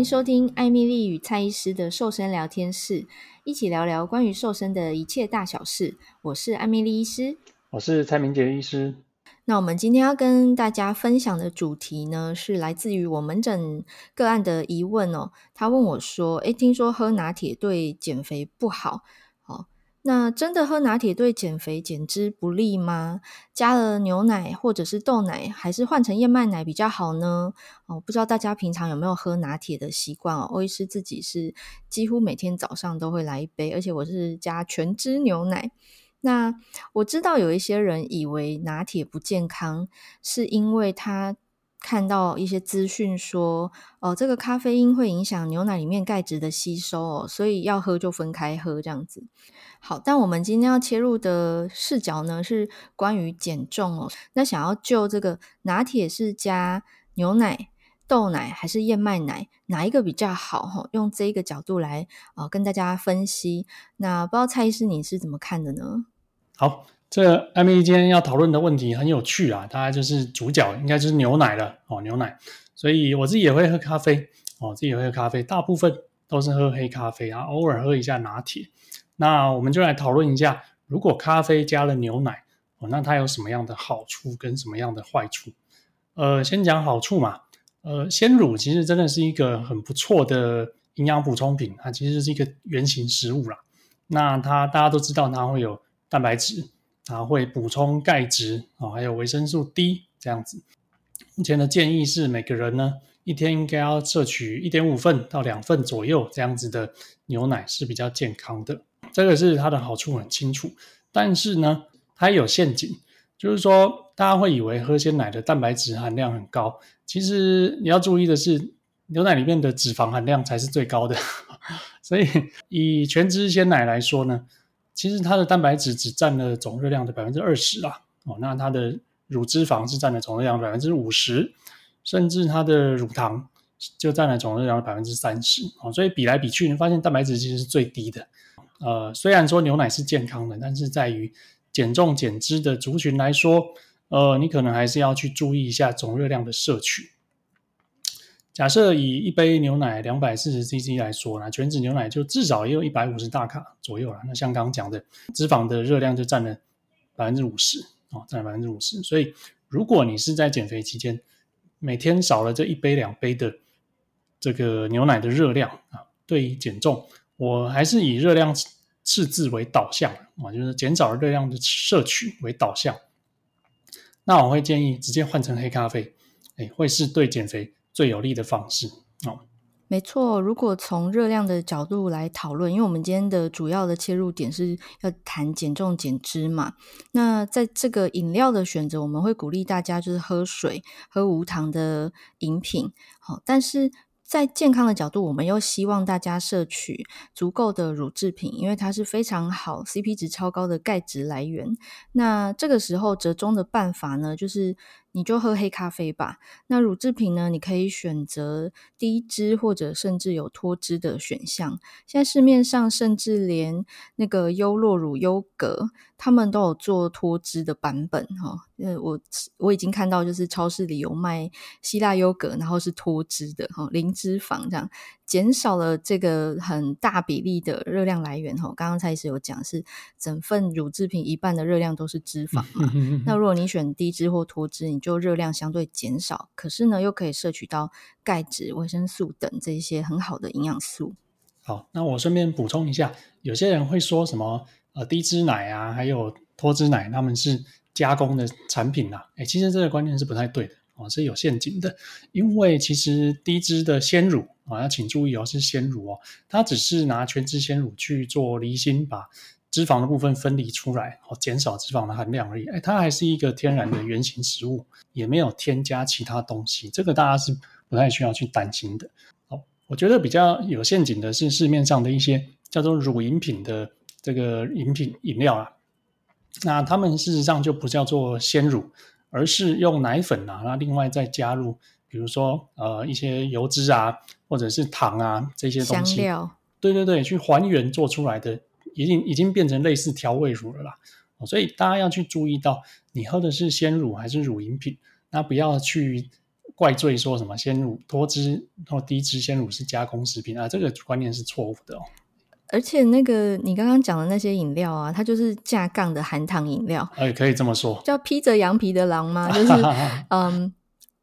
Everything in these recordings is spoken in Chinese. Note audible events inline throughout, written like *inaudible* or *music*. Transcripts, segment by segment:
迎收听艾米丽与蔡医师的瘦身聊天室，一起聊聊关于瘦身的一切大小事。我是艾米丽医师，我是蔡明杰医师。那我们今天要跟大家分享的主题呢，是来自于我门诊个案的疑问哦。他问我说：“诶，听说喝拿铁对减肥不好，哦，那真的喝拿铁对减肥减脂不利吗？加了牛奶或者是豆奶，还是换成燕麦奶比较好呢？”哦，不知道大家平常有没有喝拿铁的习惯哦？欧医师自己是几乎每天早上都会来一杯，而且我是加全脂牛奶。那我知道有一些人以为拿铁不健康，是因为它看到一些资讯说，哦，这个咖啡因会影响牛奶里面钙质的吸收哦，所以要喝就分开喝这样子。好，但我们今天要切入的视角呢，是关于减重哦。那想要就这个拿铁是加牛奶、豆奶还是燕麦奶，哪一个比较好？哈，用这一个角度来啊、跟大家分析。那不知道蔡医师你是怎么看的呢？好，这个艾蜜莉今天要讨论的问题很有趣啊，大概就是主角应该就是牛奶了哦，牛奶。所以我自己也会喝咖啡哦，自己也会喝咖啡，大部分都是喝黑咖啡啊，偶尔喝一下拿铁。那我们就来讨论一下，如果咖啡加了牛奶哦，那它有什么样的好处跟什么样的坏处？呃，先讲好处嘛。呃，鲜乳其实真的是一个很不错的营养补充品，它其实是一个原型食物啦。那它大家都知道，它会有。蛋白质，它会补充钙质啊，还有维生素 D 这样子。目前的建议是，每个人呢一天应该要摄取一点五份到两份左右这样子的牛奶是比较健康的。这个是它的好处很清楚，但是呢，它有陷阱，就是说大家会以为喝鲜奶的蛋白质含量很高，其实你要注意的是，牛奶里面的脂肪含量才是最高的。*laughs* 所以以全脂鲜奶来说呢。其实它的蛋白质只占了总热量的百分之二十啦，哦，那它的乳脂肪是占了总热量的百分之五十，甚至它的乳糖就占了总热量的百分之三十，哦，所以比来比去，你发现蛋白质其实是最低的。呃，虽然说牛奶是健康的，但是在于减重减脂的族群来说，呃，你可能还是要去注意一下总热量的摄取。假设以一杯牛奶两百四十 CC 来说，那全脂牛奶就至少也有一百五十大卡左右了。那像刚刚讲的，脂肪的热量就占了百分之五十哦，占了百分之五十。所以，如果你是在减肥期间，每天少了这一杯两杯的这个牛奶的热量啊，对于减重，我还是以热量赤字为导向啊，就是减少热量的摄取为导向。那我会建议直接换成黑咖啡，哎，会是对减肥最有利的方式哦，没错。如果从热量的角度来讨论，因为我们今天的主要的切入点是要谈减重减脂嘛，那在这个饮料的选择，我们会鼓励大家就是喝水，喝无糖的饮品。好，但是在健康的角度，我们又希望大家摄取足够的乳制品，因为它是非常好、CP 值超高的钙质来源。那这个时候折中的办法呢，就是。你就喝黑咖啡吧。那乳制品呢？你可以选择低脂或者甚至有脱脂的选项。现在市面上甚至连那个优酪乳优格，他们都有做脱脂的版本哈。呃，我我已经看到，就是超市里有卖希腊优格，然后是脱脂的哈，零脂肪这样，减少了这个很大比例的热量来源哈。刚刚蔡医师有讲，是整份乳制品一半的热量都是脂肪嘛。那如果你选低脂或脱脂，你就热量相对减少，可是呢，又可以摄取到钙质、维生素等这一些很好的营养素。好，那我顺便补充一下，有些人会说什么呃低脂奶啊，还有脱脂奶，他们是加工的产品啊。诶，其实这个观念是不太对的哦，是有陷阱的。因为其实低脂的鲜乳啊，要请注意哦，是鲜乳哦，它只是拿全脂鲜乳去做离心把。脂肪的部分分离出来，哦，减少脂肪的含量而已。哎，它还是一个天然的原型食物，也没有添加其他东西，这个大家是不太需要去担心的。哦，我觉得比较有陷阱的是市面上的一些叫做乳饮品的这个饮品饮料啊，那他们事实上就不叫做鲜乳，而是用奶粉啊，那另外再加入，比如说呃一些油脂啊，或者是糖啊这些东西，香料，对对对，去还原做出来的。已经已经变成类似调味乳了啦，所以大家要去注意到，你喝的是鲜乳还是乳饮品，那不要去怪罪说什么鲜乳脱脂或低脂鲜乳是加工食品啊，这个观念是错误的哦。而且那个你刚刚讲的那些饮料啊，它就是架杠的含糖饮料，哎，可以这么说，*laughs* 叫披着羊皮的狼吗？就是 *laughs* 嗯，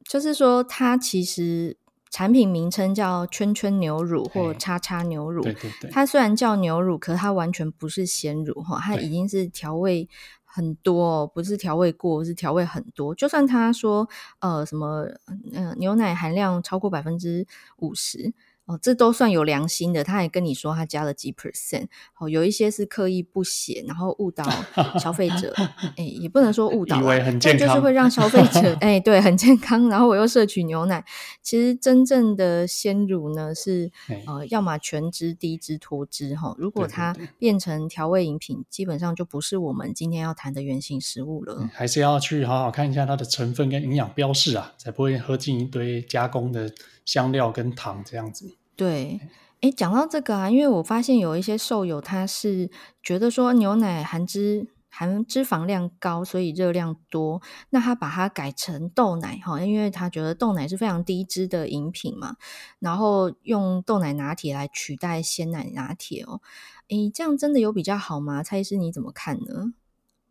就是说它其实产品名称叫圈圈牛乳或叉叉牛乳，对对对，它虽然叫牛乳，可是它完全不是鲜乳哈，它已经是调味很多，不是调味过，是调味很多。就算他说呃什么呃牛奶含量超过百分之五十。哦，这都算有良心的，他还跟你说他加了几 percent，哦，有一些是刻意不写，然后误导消费者，哎，也不能说误导，以为很健康，就是会让消费者，*laughs* 哎，对，很健康，然后我又摄取牛奶，其实真正的鲜乳呢是呃，要么全脂、低脂、脱脂，哈，如果它变成调味饮品，基本上就不是我们今天要谈的原型食物了，还是要去好好看一下它的成分跟营养标示啊，才不会喝进一堆加工的香料跟糖这样子。对，诶，讲到这个啊，因为我发现有一些瘦友他是觉得说牛奶含脂含脂肪量高，所以热量多，那他把它改成豆奶哈，因为他觉得豆奶是非常低脂的饮品嘛，然后用豆奶拿铁来取代鲜奶拿铁哦，诶，这样真的有比较好吗？蔡医师你怎么看呢？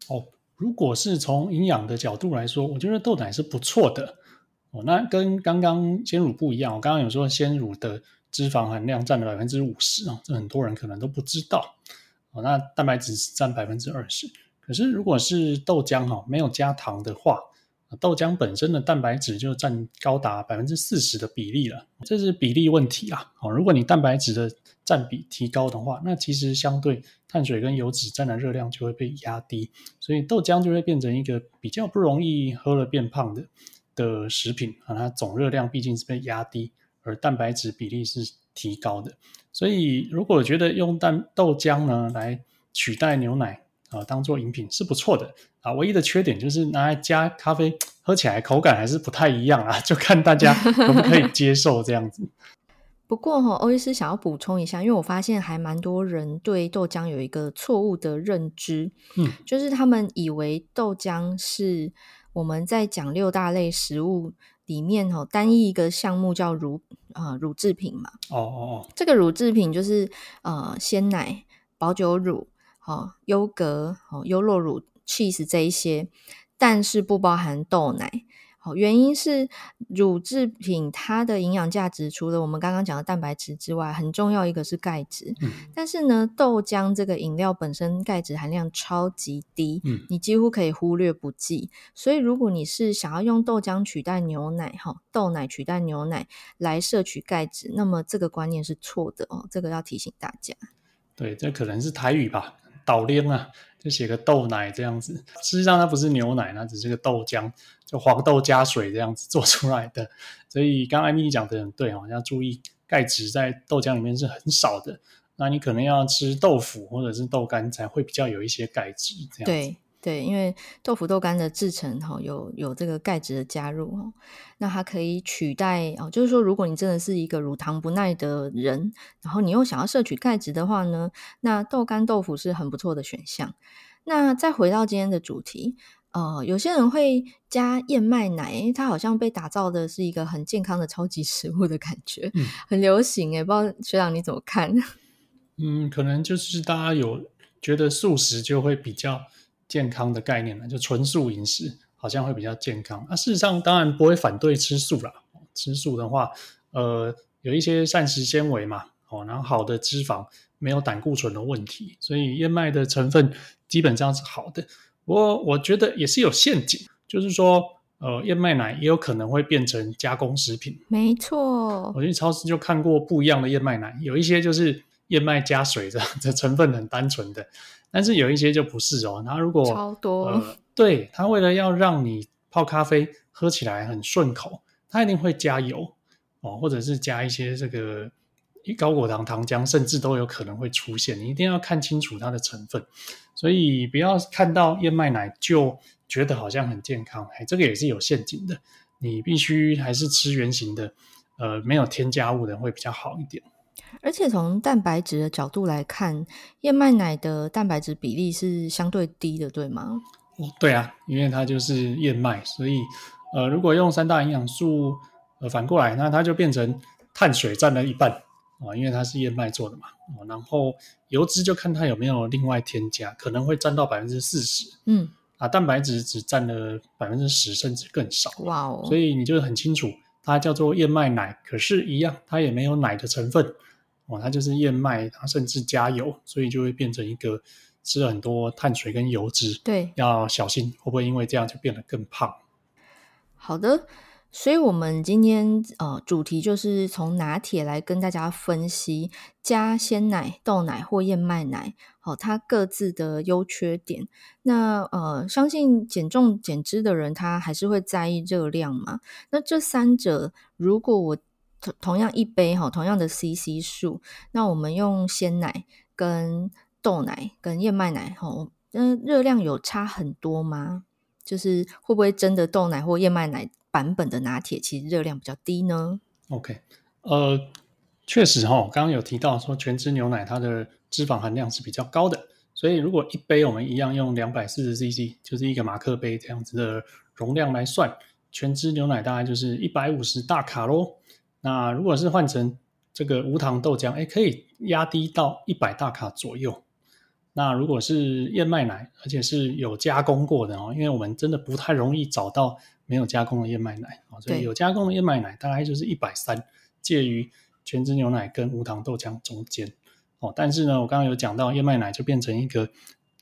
哦，如果是从营养的角度来说，我觉得豆奶是不错的哦，那跟刚刚鲜乳不一样，我刚刚有说鲜乳的。脂肪含量占了百分之五十啊，这很多人可能都不知道哦。那蛋白质只占百分之二十，可是如果是豆浆哈，没有加糖的话，豆浆本身的蛋白质就占高达百分之四十的比例了，这是比例问题啊。哦，如果你蛋白质的占比提高的话，那其实相对碳水跟油脂占的热量就会被压低，所以豆浆就会变成一个比较不容易喝了变胖的的食品啊。它总热量毕竟是被压低。而蛋白质比例是提高的，所以如果觉得用蛋豆浆呢来取代牛奶啊，当做饮品是不错的啊。唯一的缺点就是拿来加咖啡，喝起来口感还是不太一样啊，就看大家可不可以接受这样子。*laughs* 不过哈，欧医师想要补充一下，因为我发现还蛮多人对豆浆有一个错误的认知，嗯，就是他们以为豆浆是我们在讲六大类食物里面哦，单一一个项目叫乳呃乳制品嘛。哦哦哦，这个乳制品就是呃鲜奶、保酒乳、哦优格、哦优酪乳、cheese 这一些，但是不包含豆奶。原因是乳制品它的营养价值除了我们刚刚讲的蛋白质之外，很重要一个是钙质。嗯。但是呢，豆浆这个饮料本身钙质含量超级低，嗯，你几乎可以忽略不计。所以如果你是想要用豆浆取代牛奶，哈，豆奶取代牛奶来摄取钙质，那么这个观念是错的哦，这个要提醒大家。对，这可能是台语吧，倒链啊。就写个豆奶这样子，实际上它不是牛奶，它只是个豆浆，就黄豆加水这样子做出来的。所以刚刚艾蜜讲的很对哦，要注意钙质在豆浆里面是很少的。那你可能要吃豆腐或者是豆干才会比较有一些钙质这样子。对，因为豆腐豆干的制成哈有有这个钙质的加入哈，那它可以取代哦，就是说如果你真的是一个乳糖不耐的人，然后你又想要摄取钙质的话呢，那豆干豆腐是很不错的选项。那再回到今天的主题，呃，有些人会加燕麦奶，它好像被打造的是一个很健康的超级食物的感觉，嗯、很流行诶，不知道学长你怎么看？*laughs* 嗯，可能就是大家有觉得素食就会比较。健康的概念呢，就纯素饮食好像会比较健康。那、啊、事实上当然不会反对吃素啦。吃素的话，呃，有一些膳食纤维嘛，哦，然后好的脂肪，没有胆固醇的问题，所以燕麦的成分基本上是好的。不过我觉得也是有陷阱，就是说，呃，燕麦奶也有可能会变成加工食品。没错，我去超市就看过不一样的燕麦奶，有一些就是燕麦加水的，这成分很单纯的。但是有一些就不是哦，它如果超多，呃、对，它为了要让你泡咖啡喝起来很顺口，它一定会加油哦，或者是加一些这个高果糖糖浆，甚至都有可能会出现。你一定要看清楚它的成分，所以不要看到燕麦奶就觉得好像很健康，哎，这个也是有陷阱的。你必须还是吃原型的，呃，没有添加物的会比较好一点。而且从蛋白质的角度来看，燕麦奶的蛋白质比例是相对低的，对吗？哦，对啊，因为它就是燕麦，所以呃，如果用三大营养素呃，反过来，那它就变成碳水占了一半啊，因为它是燕麦做的嘛。然后油脂就看它有没有另外添加，可能会占到百分之四十。嗯，啊，蛋白质只占了百分之十，甚至更少。哇哦！所以你就很清楚，它叫做燕麦奶，可是，一样，它也没有奶的成分。哦，它就是燕麦，它甚至加油，所以就会变成一个吃了很多碳水跟油脂。对，要小心会不会因为这样就变得更胖。好的，所以我们今天呃主题就是从拿铁来跟大家分析加鲜奶、豆奶或燕麦奶，好、哦，它各自的优缺点。那呃，相信减重减脂的人他还是会在意热量嘛？那这三者如果我同同样一杯哈，同样的 CC 数，那我们用鲜奶、跟豆奶、跟燕麦奶，哈，那热量有差很多吗？就是会不会真的豆奶或燕麦奶版本的拿铁，其实热量比较低呢？OK，呃，确实哈，刚刚有提到说全脂牛奶它的脂肪含量是比较高的，所以如果一杯我们一样用两百四十 CC，就是一个马克杯这样子的容量来算，全脂牛奶大概就是一百五十大卡咯。那如果是换成这个无糖豆浆，哎，可以压低到一百大卡左右。那如果是燕麦奶，而且是有加工过的哦，因为我们真的不太容易找到没有加工的燕麦奶哦，所以有加工的燕麦奶大概就是一百三，介于全脂牛奶跟无糖豆浆中间哦。但是呢，我刚刚有讲到燕麦奶就变成一个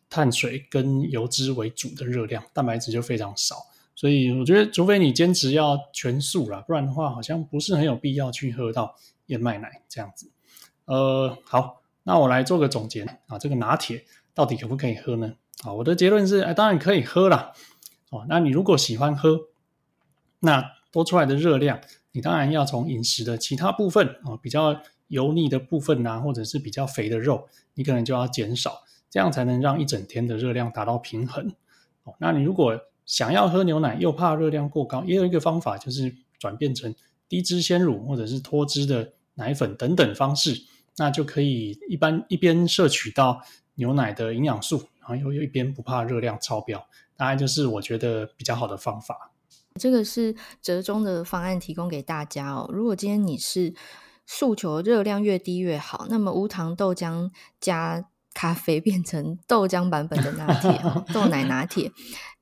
碳水跟油脂为主的热量，蛋白质就非常少。所以我觉得，除非你坚持要全素啦，不然的话，好像不是很有必要去喝到燕麦奶这样子。呃，好，那我来做个总结啊，这个拿铁到底可不可以喝呢？啊，我的结论是，哎，当然可以喝啦。哦，那你如果喜欢喝，那多出来的热量，你当然要从饮食的其他部分啊，比较油腻的部分啊，或者是比较肥的肉，你可能就要减少，这样才能让一整天的热量达到平衡。哦，那你如果想要喝牛奶又怕热量过高，也有一个方法，就是转变成低脂鲜乳或者是脱脂的奶粉等等方式，那就可以一般一边摄取到牛奶的营养素，然后又又一边不怕热量超标，大概就是我觉得比较好的方法。这个是折中的方案提供给大家哦。如果今天你是诉求热量越低越好，那么无糖豆浆加咖啡 *laughs* 变成豆浆版本的拿铁，豆奶 *laughs* 拿铁。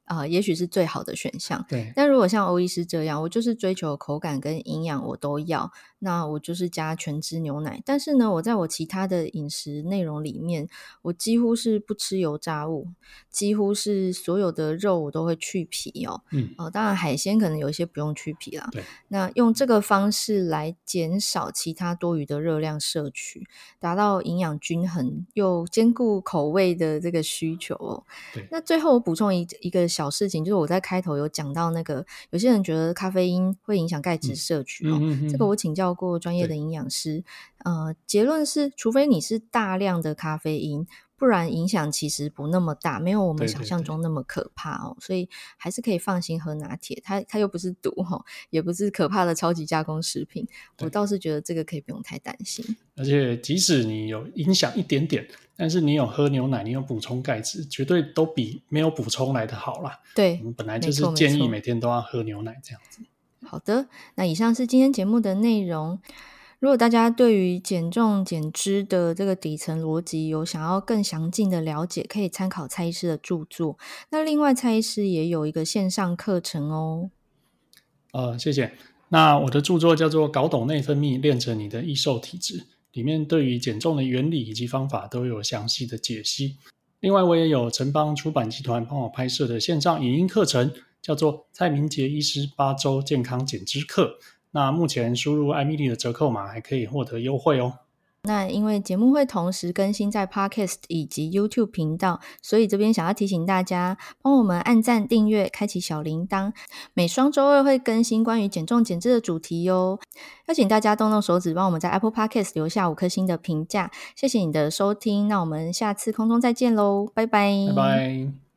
啊、呃，也许是最好的选项。对，但如果像欧医师这样，我就是追求口感跟营养，我都要。那我就是加全脂牛奶，但是呢，我在我其他的饮食内容里面，我几乎是不吃油炸物，几乎是所有的肉我都会去皮哦。嗯，哦，当然海鲜可能有一些不用去皮啦。对，那用这个方式来减少其他多余的热量摄取，达到营养均衡又兼顾口味的这个需求哦。对，那最后我补充一一个小事情，就是我在开头有讲到那个，有些人觉得咖啡因会影响钙质摄取哦，嗯嗯嗯嗯，这个我请教过专业的营养师，呃，结论是，除非你是大量的咖啡因，不然影响其实不那么大，没有我们想象中那么可怕哦。对对对，所以还是可以放心喝拿铁，它它又不是毒哈，也不是可怕的超级加工食品。我倒是觉得这个可以不用太担心。而且即使你有影响一点点，但是你有喝牛奶，你有补充钙质，绝对都比没有补充来的好啦。对，我们本来就是建议每天都要喝牛奶这样子。好的，那以上是今天节目的内容。如果大家对于减重减脂的这个底层逻辑有想要更详尽的了解，可以参考蔡医师的著作。那另外，蔡医师也有一个线上课程哦。呃，谢谢。那我的著作叫做《搞懂内分泌，练成你的易瘦体质》，里面对于减重的原理以及方法都有详细的解析。另外，我也有城邦出版集团帮我拍摄的线上影音课程。叫做蔡明杰医师八周健康减脂课，那目前输入艾米丽的折扣码还可以获得优惠哦。那因为节目会同时更新在 Podcast 以及 YouTube 频道，所以这边想要提醒大家，帮我们按赞、订阅、开启小铃铛，每双周二会更新关于减重减脂的主题哟。邀请大家动动手指，帮我们在 Apple Podcast 留下五颗星的评价，谢谢你的收听，那我们下次空中再见喽，拜拜，拜拜。